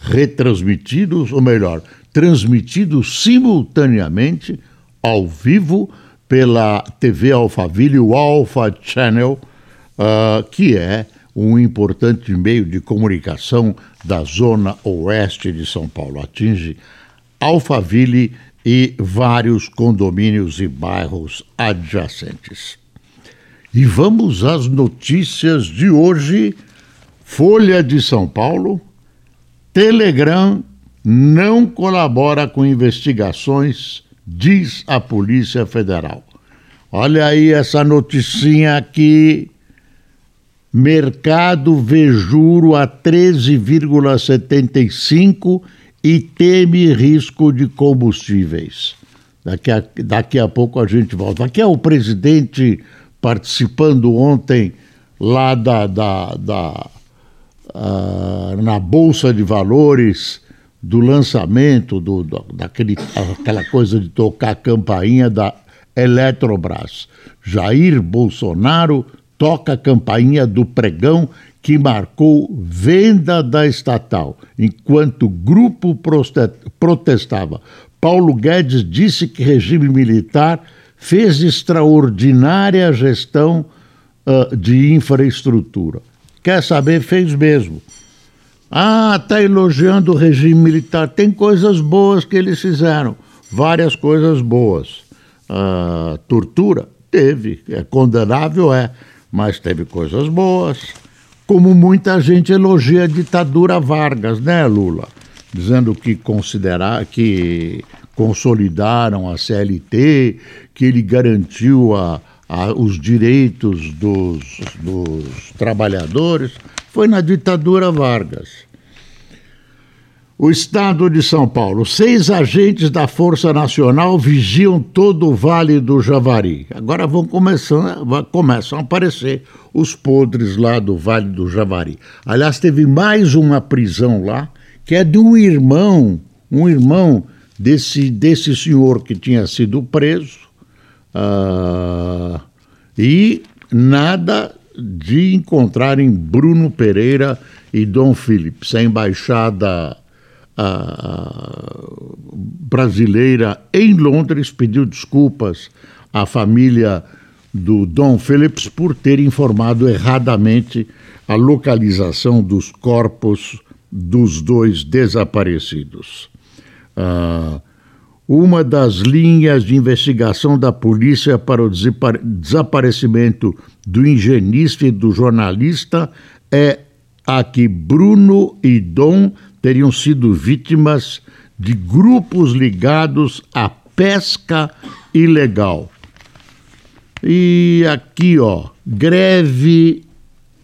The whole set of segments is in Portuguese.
retransmitidos, ou melhor, transmitidos simultaneamente, ao vivo, pela TV Alphaville, o Alpha Channel, uh, que é um importante meio de comunicação da zona oeste de São Paulo. Atinge Alphaville e vários condomínios e bairros adjacentes. E vamos às notícias de hoje. Folha de São Paulo, Telegram não colabora com investigações, diz a Polícia Federal. Olha aí essa noticinha aqui. Mercado vê juro a 13,75 e teme risco de combustíveis. Daqui a, daqui a pouco a gente volta. Aqui é o presidente participando ontem lá da, da, da uh, na Bolsa de Valores do lançamento do, do, daquele, aquela coisa de tocar a campainha da Eletrobras. Jair Bolsonaro toca a campainha do pregão que marcou venda da estatal, enquanto grupo protestava. Paulo Guedes disse que regime militar fez extraordinária gestão uh, de infraestrutura. Quer saber? Fez mesmo. Ah, está elogiando o regime militar. Tem coisas boas que eles fizeram, várias coisas boas. Uh, tortura? Teve. É condenável? É. Mas teve coisas boas. Como muita gente elogia a ditadura Vargas, né, Lula? Dizendo que considerar que consolidaram a CLT, que ele garantiu a, a, os direitos dos, dos trabalhadores, foi na ditadura Vargas. O Estado de São Paulo. Seis agentes da Força Nacional vigiam todo o Vale do Javari. Agora vão começando, começam a aparecer os podres lá do Vale do Javari. Aliás, teve mais uma prisão lá, que é de um irmão, um irmão desse, desse senhor que tinha sido preso. Uh, e nada de encontrarem Bruno Pereira e Dom Phillips. A embaixada uh, brasileira em Londres pediu desculpas à família do Dom Phillips por ter informado erradamente a localização dos corpos dos dois desaparecidos. Uh, uma das linhas de investigação da polícia para o desaparecimento do engenista e do jornalista é a que Bruno e Dom teriam sido vítimas de grupos ligados à pesca ilegal. E aqui, ó, greve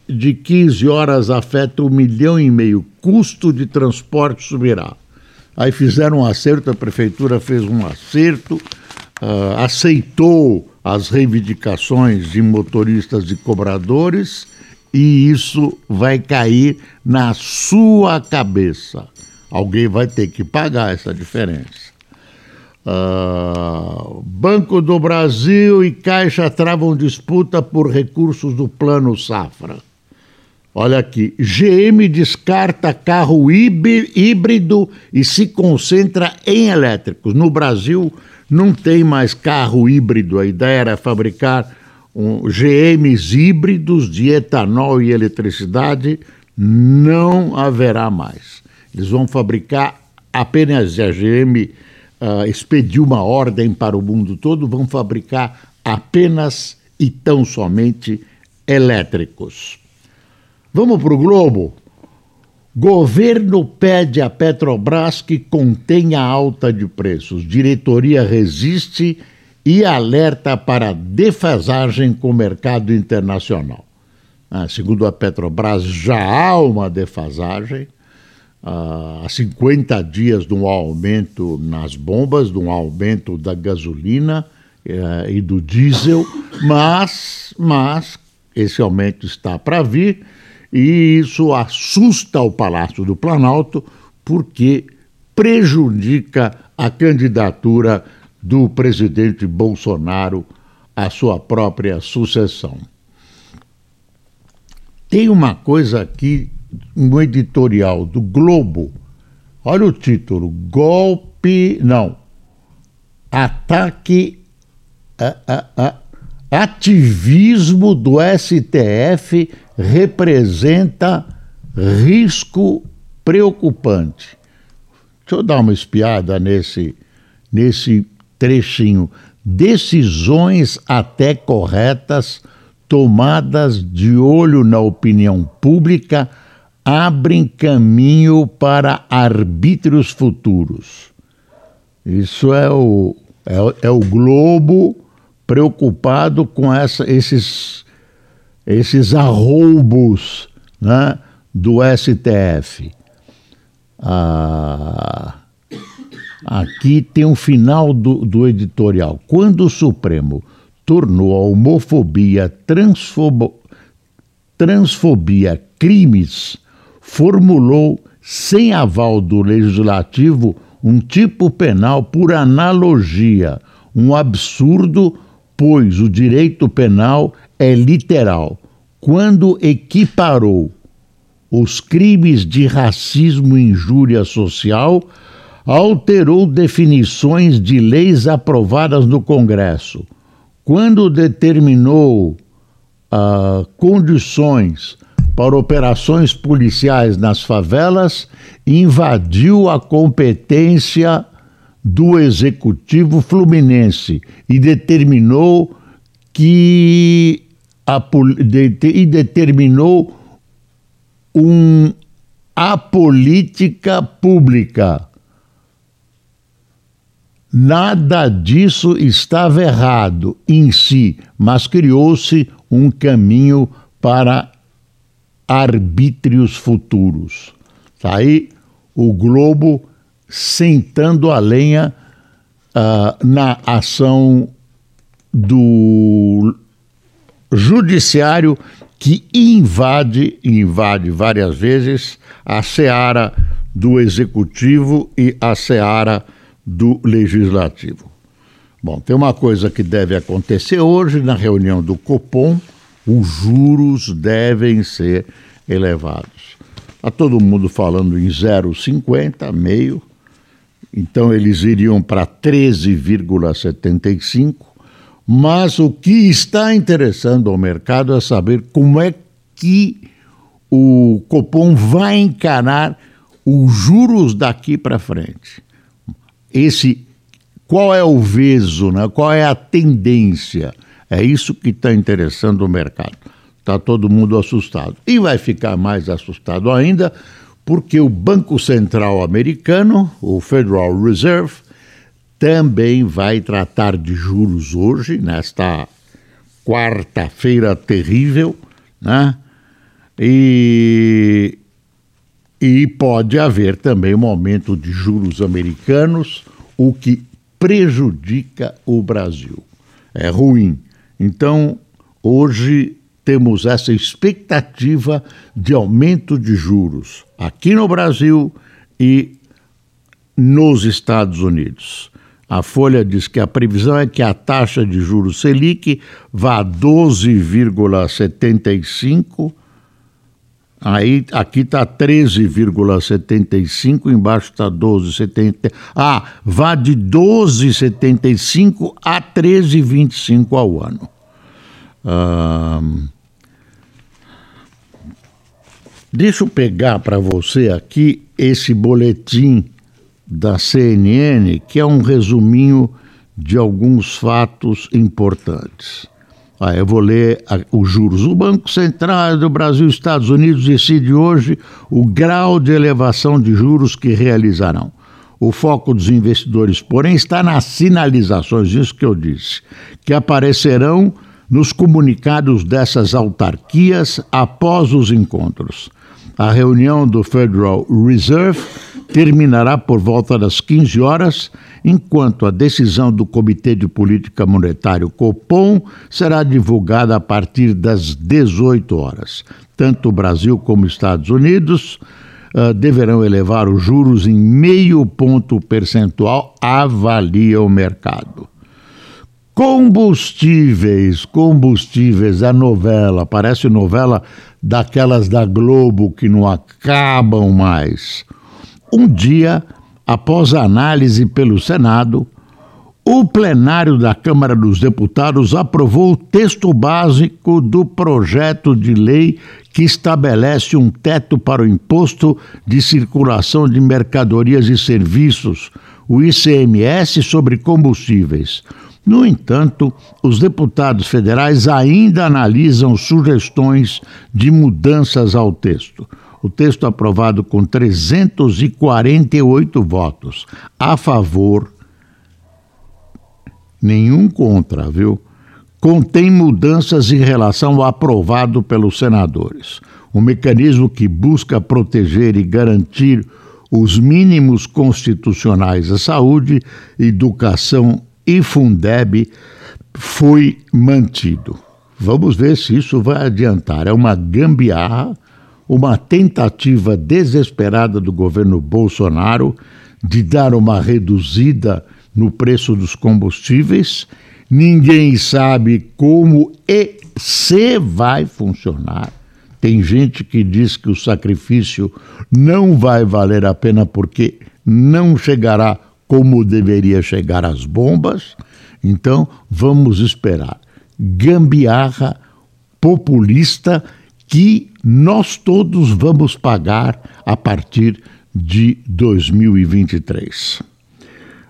de 15 horas afeta um milhão e meio, custo de transporte subirá. Aí fizeram um acerto, a prefeitura fez um acerto, uh, aceitou as reivindicações de motoristas e cobradores e isso vai cair na sua cabeça. Alguém vai ter que pagar essa diferença. Uh, Banco do Brasil e Caixa travam disputa por recursos do Plano Safra. Olha aqui, GM descarta carro híbrido e se concentra em elétricos. No Brasil não tem mais carro híbrido, a ideia era fabricar um, GMs híbridos de etanol e eletricidade, não haverá mais. Eles vão fabricar apenas a GM uh, expediu uma ordem para o mundo todo, vão fabricar apenas e tão somente elétricos. Vamos para o Globo? Governo pede à Petrobras que contenha a alta de preços. Diretoria resiste e alerta para defasagem com o mercado internacional. Ah, segundo a Petrobras, já há uma defasagem. há 50 dias de um aumento nas bombas, de um aumento da gasolina eh, e do diesel, mas, mas esse aumento está para vir e isso assusta o Palácio do Planalto porque prejudica a candidatura do presidente Bolsonaro à sua própria sucessão. Tem uma coisa aqui, um editorial do Globo, olha o título: Golpe. Não. Ataque. A, a, a, ativismo do STF representa risco preocupante. Deixa eu dar uma espiada nesse, nesse trechinho. Decisões até corretas, tomadas de olho na opinião pública, abrem caminho para arbítrios futuros. Isso é o, é, é o Globo preocupado com essa, esses, esses arroubos né, do STF. Ah, aqui tem um final do, do editorial. Quando o Supremo tornou a homofobia, transfobo, transfobia crimes, formulou, sem aval do legislativo, um tipo penal por analogia, um absurdo pois o direito penal é literal. Quando equiparou os crimes de racismo e injúria social, alterou definições de leis aprovadas no Congresso. Quando determinou uh, condições para operações policiais nas favelas, invadiu a competência do Executivo Fluminense e determinou que a, e determinou um, a política pública. Nada disso estava errado em si, mas criou-se um caminho para arbítrios futuros. Tá aí o Globo sentando a lenha uh, na ação do judiciário que invade, invade várias vezes a seara do executivo e a seara do legislativo. Bom, tem uma coisa que deve acontecer hoje na reunião do Copom: os juros devem ser elevados. Está todo mundo falando em 0,50, meio. Então eles iriam para 13,75, mas o que está interessando ao mercado é saber como é que o Copom vai encarar os juros daqui para frente. Esse qual é o veso, né? qual é a tendência? É isso que está interessando o mercado. Está todo mundo assustado. E vai ficar mais assustado ainda porque o Banco Central americano, o Federal Reserve, também vai tratar de juros hoje, nesta quarta-feira terrível, né? E, e pode haver também um aumento de juros americanos, o que prejudica o Brasil. É ruim. Então, hoje temos essa expectativa de aumento de juros aqui no Brasil e nos Estados Unidos. A Folha diz que a previsão é que a taxa de juros Selic vá a 12,75. Aí aqui está 13,75, embaixo está 12,70. Ah, vá de 12,75 a 13,25 ao ano. Ah, deixa eu pegar para você aqui esse boletim da CNN, que é um resuminho de alguns fatos importantes. Ah, eu vou ler os juros. O Banco Central do Brasil e Estados Unidos decide hoje o grau de elevação de juros que realizarão. O foco dos investidores, porém, está nas sinalizações, isso que eu disse, que aparecerão nos comunicados dessas autarquias após os encontros. A reunião do Federal Reserve terminará por volta das 15 horas, enquanto a decisão do Comitê de Política Monetária, Copom, será divulgada a partir das 18 horas. Tanto o Brasil como os Estados Unidos uh, deverão elevar os juros em meio ponto percentual, avalia o mercado. Combustíveis, combustíveis, a novela, parece novela daquelas da Globo que não acabam mais. Um dia, após a análise pelo Senado, o plenário da Câmara dos Deputados aprovou o texto básico do projeto de lei que estabelece um teto para o imposto de circulação de mercadorias e serviços, o ICMS, sobre combustíveis. No entanto, os deputados federais ainda analisam sugestões de mudanças ao texto. O texto aprovado com 348 votos a favor, nenhum contra, viu? Contém mudanças em relação ao aprovado pelos senadores. Um mecanismo que busca proteger e garantir os mínimos constitucionais à saúde, educação e Fundeb foi mantido. Vamos ver se isso vai adiantar. É uma gambiarra, uma tentativa desesperada do governo Bolsonaro de dar uma reduzida no preço dos combustíveis. Ninguém sabe como e se vai funcionar. Tem gente que diz que o sacrifício não vai valer a pena porque não chegará como deveria chegar às bombas. Então, vamos esperar. Gambiarra populista que nós todos vamos pagar a partir de 2023.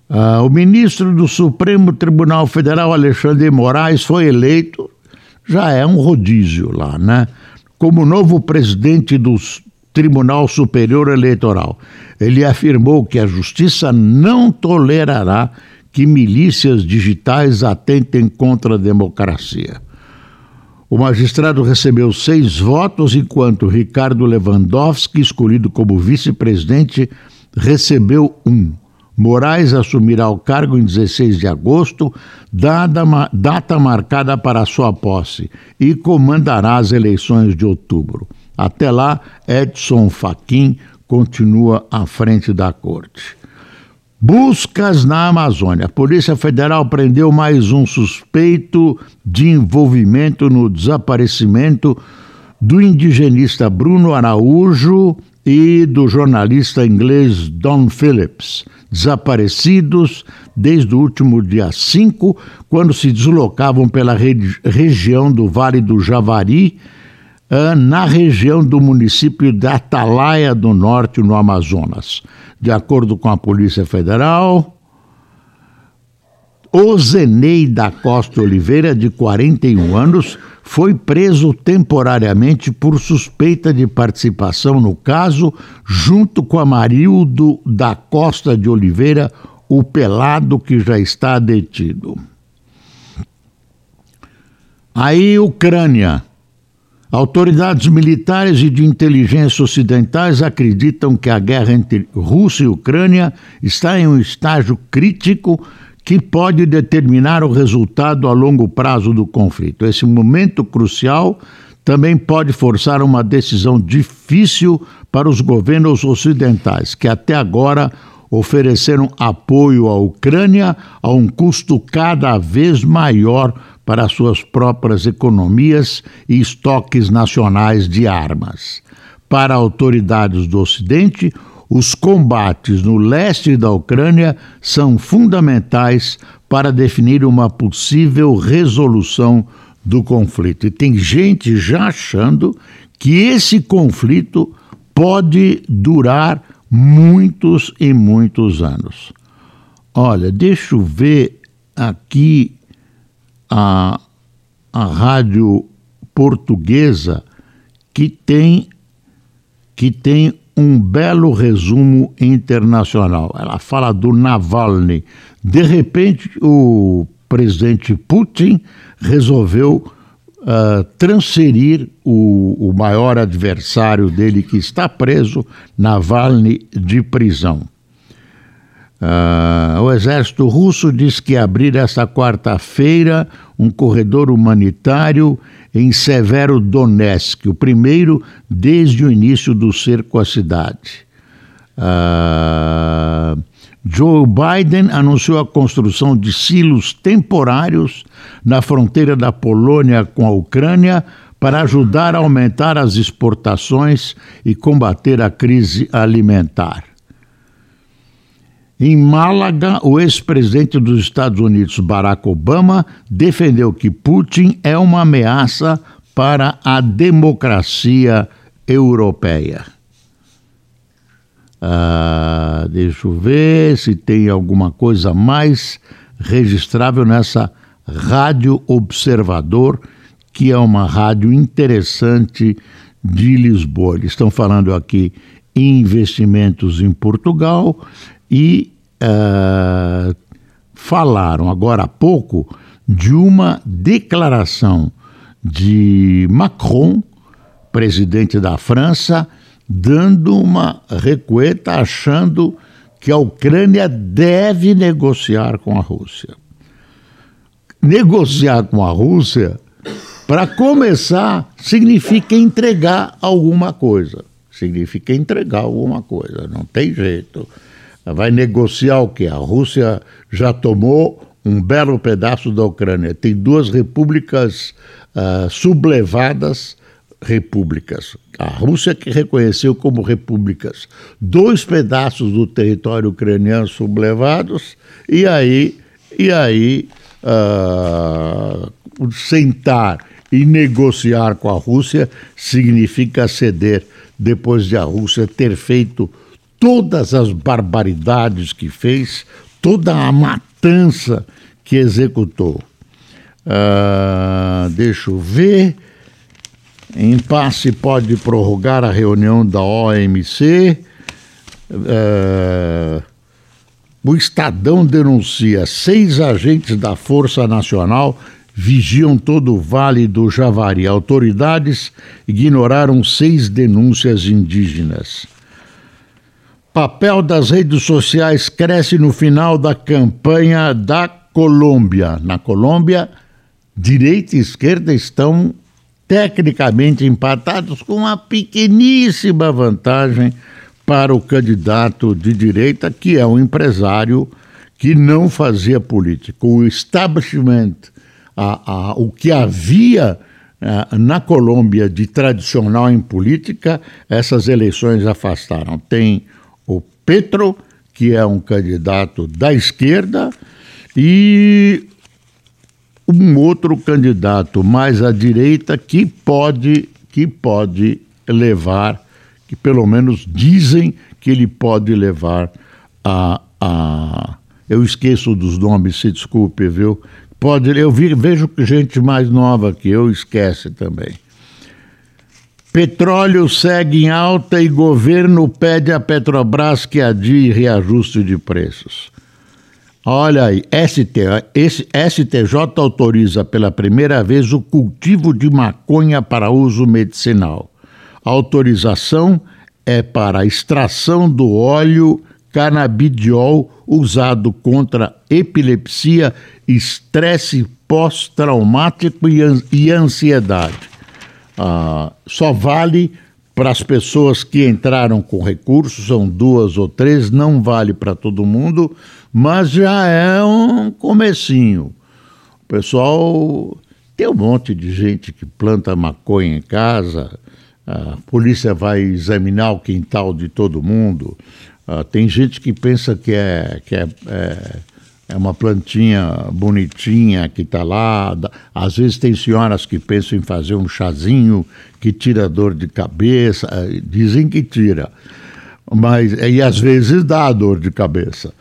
Ah, o ministro do Supremo Tribunal Federal, Alexandre Moraes, foi eleito, já é um rodízio lá, né? Como novo presidente dos Tribunal Superior Eleitoral. Ele afirmou que a justiça não tolerará que milícias digitais atentem contra a democracia. O magistrado recebeu seis votos, enquanto Ricardo Lewandowski, escolhido como vice-presidente, recebeu um. Moraes assumirá o cargo em 16 de agosto, data, marcada para sua posse, e comandará as eleições de outubro. Até lá, Edson Fachin continua à frente da corte. Buscas na Amazônia. A Polícia Federal prendeu mais um suspeito de envolvimento no desaparecimento do indigenista Bruno Araújo e do jornalista inglês Don Phillips, desaparecidos desde o último dia 5, quando se deslocavam pela região do Vale do Javari na região do município de Atalaia do Norte, no Amazonas. De acordo com a Polícia Federal, Ozenei da Costa Oliveira, de 41 anos, foi preso temporariamente por suspeita de participação no caso, junto com Amarildo da Costa de Oliveira, o pelado que já está detido. Aí, Ucrânia. Autoridades militares e de inteligência ocidentais acreditam que a guerra entre Rússia e Ucrânia está em um estágio crítico que pode determinar o resultado a longo prazo do conflito. Esse momento crucial também pode forçar uma decisão difícil para os governos ocidentais, que até agora ofereceram apoio à Ucrânia a um custo cada vez maior para suas próprias economias e estoques nacionais de armas. Para autoridades do Ocidente, os combates no leste da Ucrânia são fundamentais para definir uma possível resolução do conflito. E tem gente já achando que esse conflito pode durar muitos e muitos anos. Olha, deixa eu ver aqui a, a rádio portuguesa que tem que tem um belo resumo internacional. Ela fala do Navalny. De repente, o presidente Putin resolveu uh, transferir o, o maior adversário dele, que está preso, Navalny, de prisão. Uh, o exército russo diz que abrir esta quarta-feira um corredor humanitário em Severo Donetsk, o primeiro desde o início do cerco à cidade. Uh, Joe Biden anunciou a construção de silos temporários na fronteira da Polônia com a Ucrânia para ajudar a aumentar as exportações e combater a crise alimentar. Em Málaga, o ex-presidente dos Estados Unidos, Barack Obama, defendeu que Putin é uma ameaça para a democracia europeia. Ah, deixa eu ver se tem alguma coisa mais registrável nessa Rádio Observador, que é uma rádio interessante de Lisboa. Eles estão falando aqui em investimentos em Portugal e uh, falaram agora há pouco de uma declaração de Macron, presidente da França, dando uma recueta, achando que a Ucrânia deve negociar com a Rússia. Negociar com a Rússia, para começar, significa entregar alguma coisa. Significa entregar alguma coisa, não tem jeito vai negociar o quê? A Rússia já tomou um belo pedaço da Ucrânia. Tem duas repúblicas uh, sublevadas repúblicas. A Rússia que reconheceu como repúblicas dois pedaços do território ucraniano sublevados e aí e aí uh, sentar e negociar com a Rússia significa ceder depois de a Rússia ter feito todas as barbaridades que fez, toda a matança que executou. Uh, deixa eu ver. Impasse pode prorrogar a reunião da OMC. Uh, ah, o Estadão denuncia seis agentes da Força Nacional vigiam todo o Vale do Javari. Autoridades ignoraram seis denúncias indígenas. Papel das redes sociais cresce no final da campanha da Colômbia. Na Colômbia, direita e esquerda estão tecnicamente empatados com uma pequeníssima vantagem para o candidato de direita, que é um empresário que não fazia política. O establishment, a, a, o que havia a, na Colômbia de tradicional em política, essas eleições afastaram. Tem Petro, que é um candidato da esquerda, e um outro candidato mais à direita que pode que pode levar, que pelo menos dizem que ele pode levar a, a eu esqueço dos nomes, se desculpe, viu? Pode, eu vi, vejo gente mais nova que eu esquece também. Petróleo segue em alta e governo pede à Petrobras que adie reajuste de preços. Olha aí, ST, esse, STJ autoriza pela primeira vez o cultivo de maconha para uso medicinal. A autorização é para a extração do óleo canabidiol usado contra epilepsia, estresse pós-traumático e ansiedade ah, só vale para as pessoas que entraram com recursos, são duas ou três, não vale para todo mundo, mas já é um comecinho. O pessoal tem um monte de gente que planta maconha em casa, a polícia vai examinar o quintal de todo mundo. Ah, tem gente que pensa que é, que é, é é uma plantinha bonitinha que está lá. Às vezes tem senhoras que pensam em fazer um chazinho que tira dor de cabeça, eh, dizem que tira, mas e às vezes dá dor de cabeça.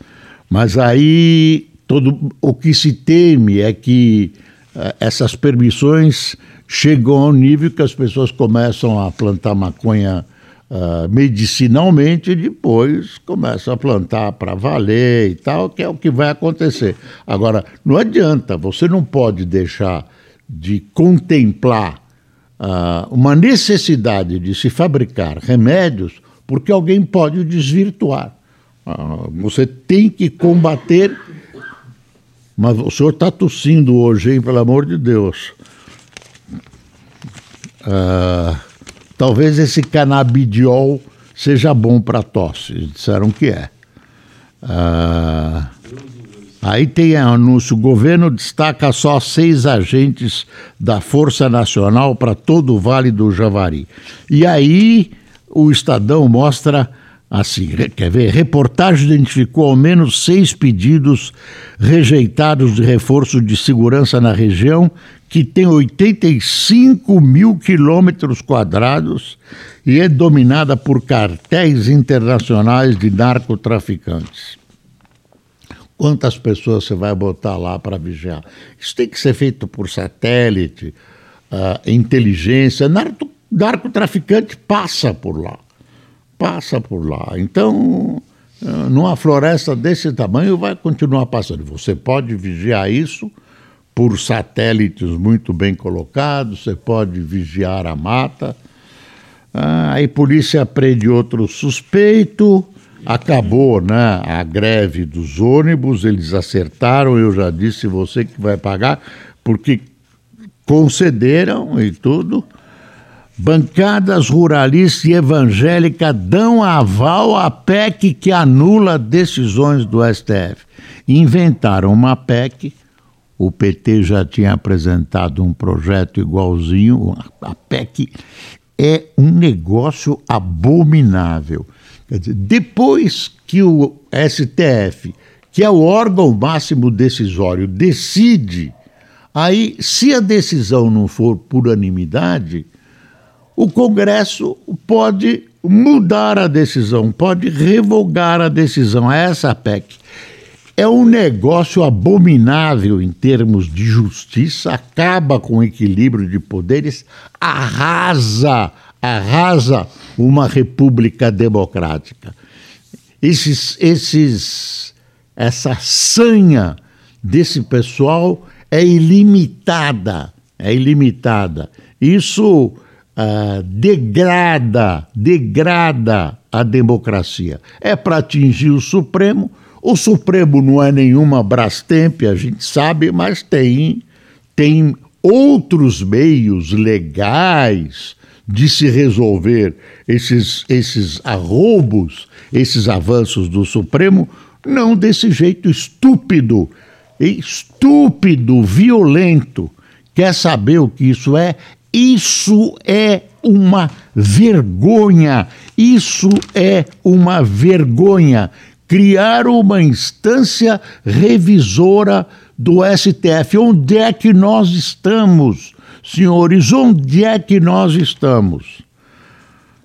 Mas aí todo o que se teme é que uh, essas permissões chegam ao nível que as pessoas começam a plantar maconha uh, medicinalmente, depois começa a plantar para valer e tal, que é o que vai acontecer. Agora, não adianta, você não pode deixar de contemplar uh, uma necessidade de se fabricar remédios porque alguém pode desvirtuar. Uh, você tem que combater. Mas o senhor está tossindo hoje, hein, pelo amor de Deus. Uh, talvez esse canabidiol seja bom para tosse. Disseram que é. Uh, aí tem anúncio: o governo destaca só seis agentes da Força Nacional para todo o Vale do Javari. E aí o Estadão mostra assim, quer ver? Reportagem identificou ao menos seis pedidos rejeitados de reforço de segurança na região, que tem 85 mil quilômetros quadrados e é dominada por cartéis internacionais de narcotraficantes. Quantas pessoas você vai botar lá para vigiar? Isso tem que ser feito por satélite, uh, inteligência. Narco, narcotraficante passa por lá. Passa por lá. Então, uh, numa floresta desse tamanho, vai continuar passando. Você pode vigiar isso por satélites muito bem colocados, você pode vigiar a mata. Ah, aí polícia prende outro suspeito, acabou né, a greve dos ônibus, eles acertaram, eu já disse, você que vai pagar, porque concederam e tudo. Bancadas ruralistas e evangélicas dão aval à PEC que anula decisões do STF. Inventaram uma PEC o PT já tinha apresentado um projeto igualzinho, a PEC é um negócio abominável. Quer dizer, depois que o STF, que é o órgão máximo decisório, decide, aí, se a decisão não for por unanimidade, o Congresso pode mudar a decisão, pode revogar a decisão. É essa a PEC é um negócio abominável em termos de justiça, acaba com o equilíbrio de poderes, arrasa, arrasa uma república democrática. Esses, esses, essa sanha desse pessoal é ilimitada, é ilimitada. Isso uh, degrada, degrada a democracia. É para atingir o Supremo o Supremo não é nenhuma Brastemp, a gente sabe, mas tem, tem outros meios legais de se resolver esses, esses arroubos, esses avanços do Supremo, não desse jeito estúpido, estúpido, violento. Quer saber o que isso é? Isso é uma vergonha. Isso é uma vergonha criar uma instância revisora do STF. Onde é que nós estamos, senhores? Onde é que nós estamos?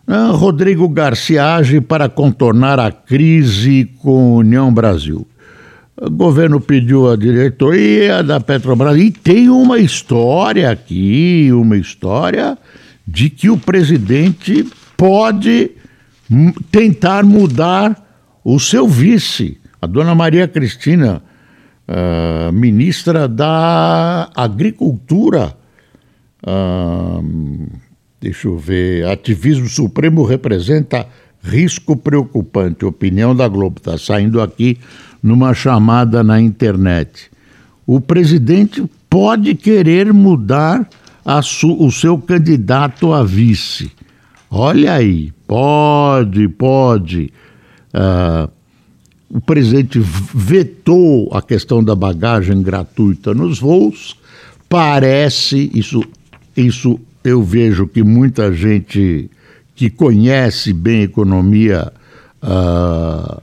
Ah, Rodrigo Garcia age para contornar a crise com União Brasil. O governo pediu a diretoria da Petrobras e tem uma história aqui, uma história de que o presidente pode tentar mudar o seu vice, a dona Maria Cristina, uh, ministra da Agricultura, uh, deixa eu ver, ativismo supremo representa risco preocupante. Opinião da Globo, está saindo aqui numa chamada na internet. O presidente pode querer mudar o seu candidato a vice. Olha aí, pode, pode. Uh, o presidente vetou a questão da bagagem gratuita nos voos. Parece, isso, isso eu vejo que muita gente que conhece bem economia uh,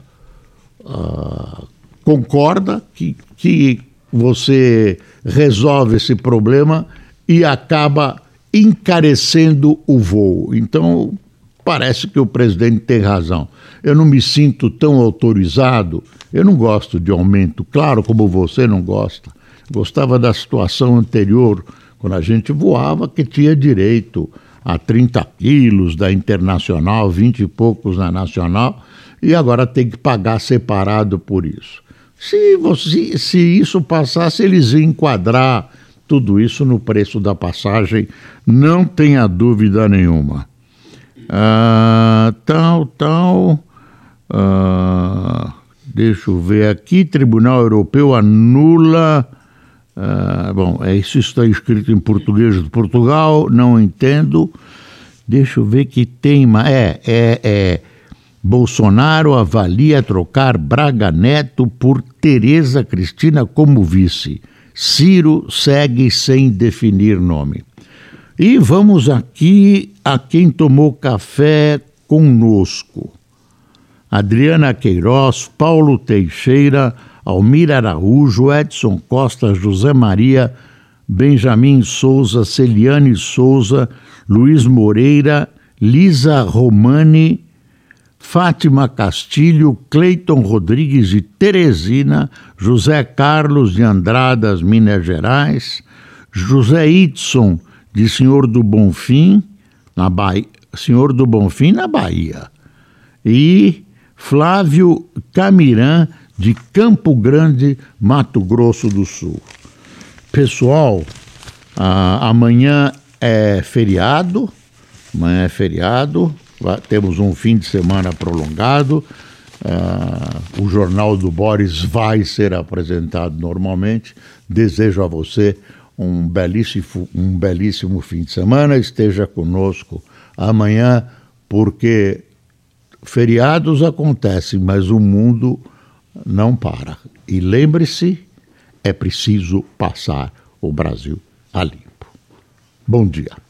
uh, concorda que, que você resolve esse problema e acaba encarecendo o voo. Então, parece que o presidente tem razão. Eu não me sinto tão autorizado, eu não gosto de aumento, claro, como você não gosta. Gostava da situação anterior, quando a gente voava, que tinha direito a 30 quilos da internacional, 20 e poucos na nacional, e agora tem que pagar separado por isso. Se, você, se isso passasse, eles iam enquadrar tudo isso no preço da passagem, não tenha dúvida nenhuma. Ah, tal, tal. Ah, deixa eu ver aqui: Tribunal Europeu anula. Ah, bom, é, isso está escrito em português de Portugal, não entendo. Deixa eu ver que tema. É, é, é. Bolsonaro avalia trocar Braga Neto por Tereza Cristina como vice. Ciro segue sem definir nome. E vamos aqui a quem tomou café conosco. Adriana Queiroz, Paulo Teixeira, Almira Araújo, Edson Costa, José Maria, Benjamin Souza, Celiane Souza, Luiz Moreira, Lisa Romani, Fátima Castilho, Cleiton Rodrigues e Teresina, José Carlos de Andradas, Minas Gerais, José Itson de Senhor do Bonfim, na Bahia, Senhor do Bonfim, na Bahia, e Flávio Camirã, de Campo Grande, Mato Grosso do Sul. Pessoal, ah, amanhã é feriado, amanhã é feriado, temos um fim de semana prolongado. Uh, o Jornal do Boris vai ser apresentado normalmente. Desejo a você um belíssimo, um belíssimo fim de semana. Esteja conosco amanhã, porque feriados acontecem, mas o mundo não para. E lembre-se, é preciso passar o Brasil a limpo. Bom dia.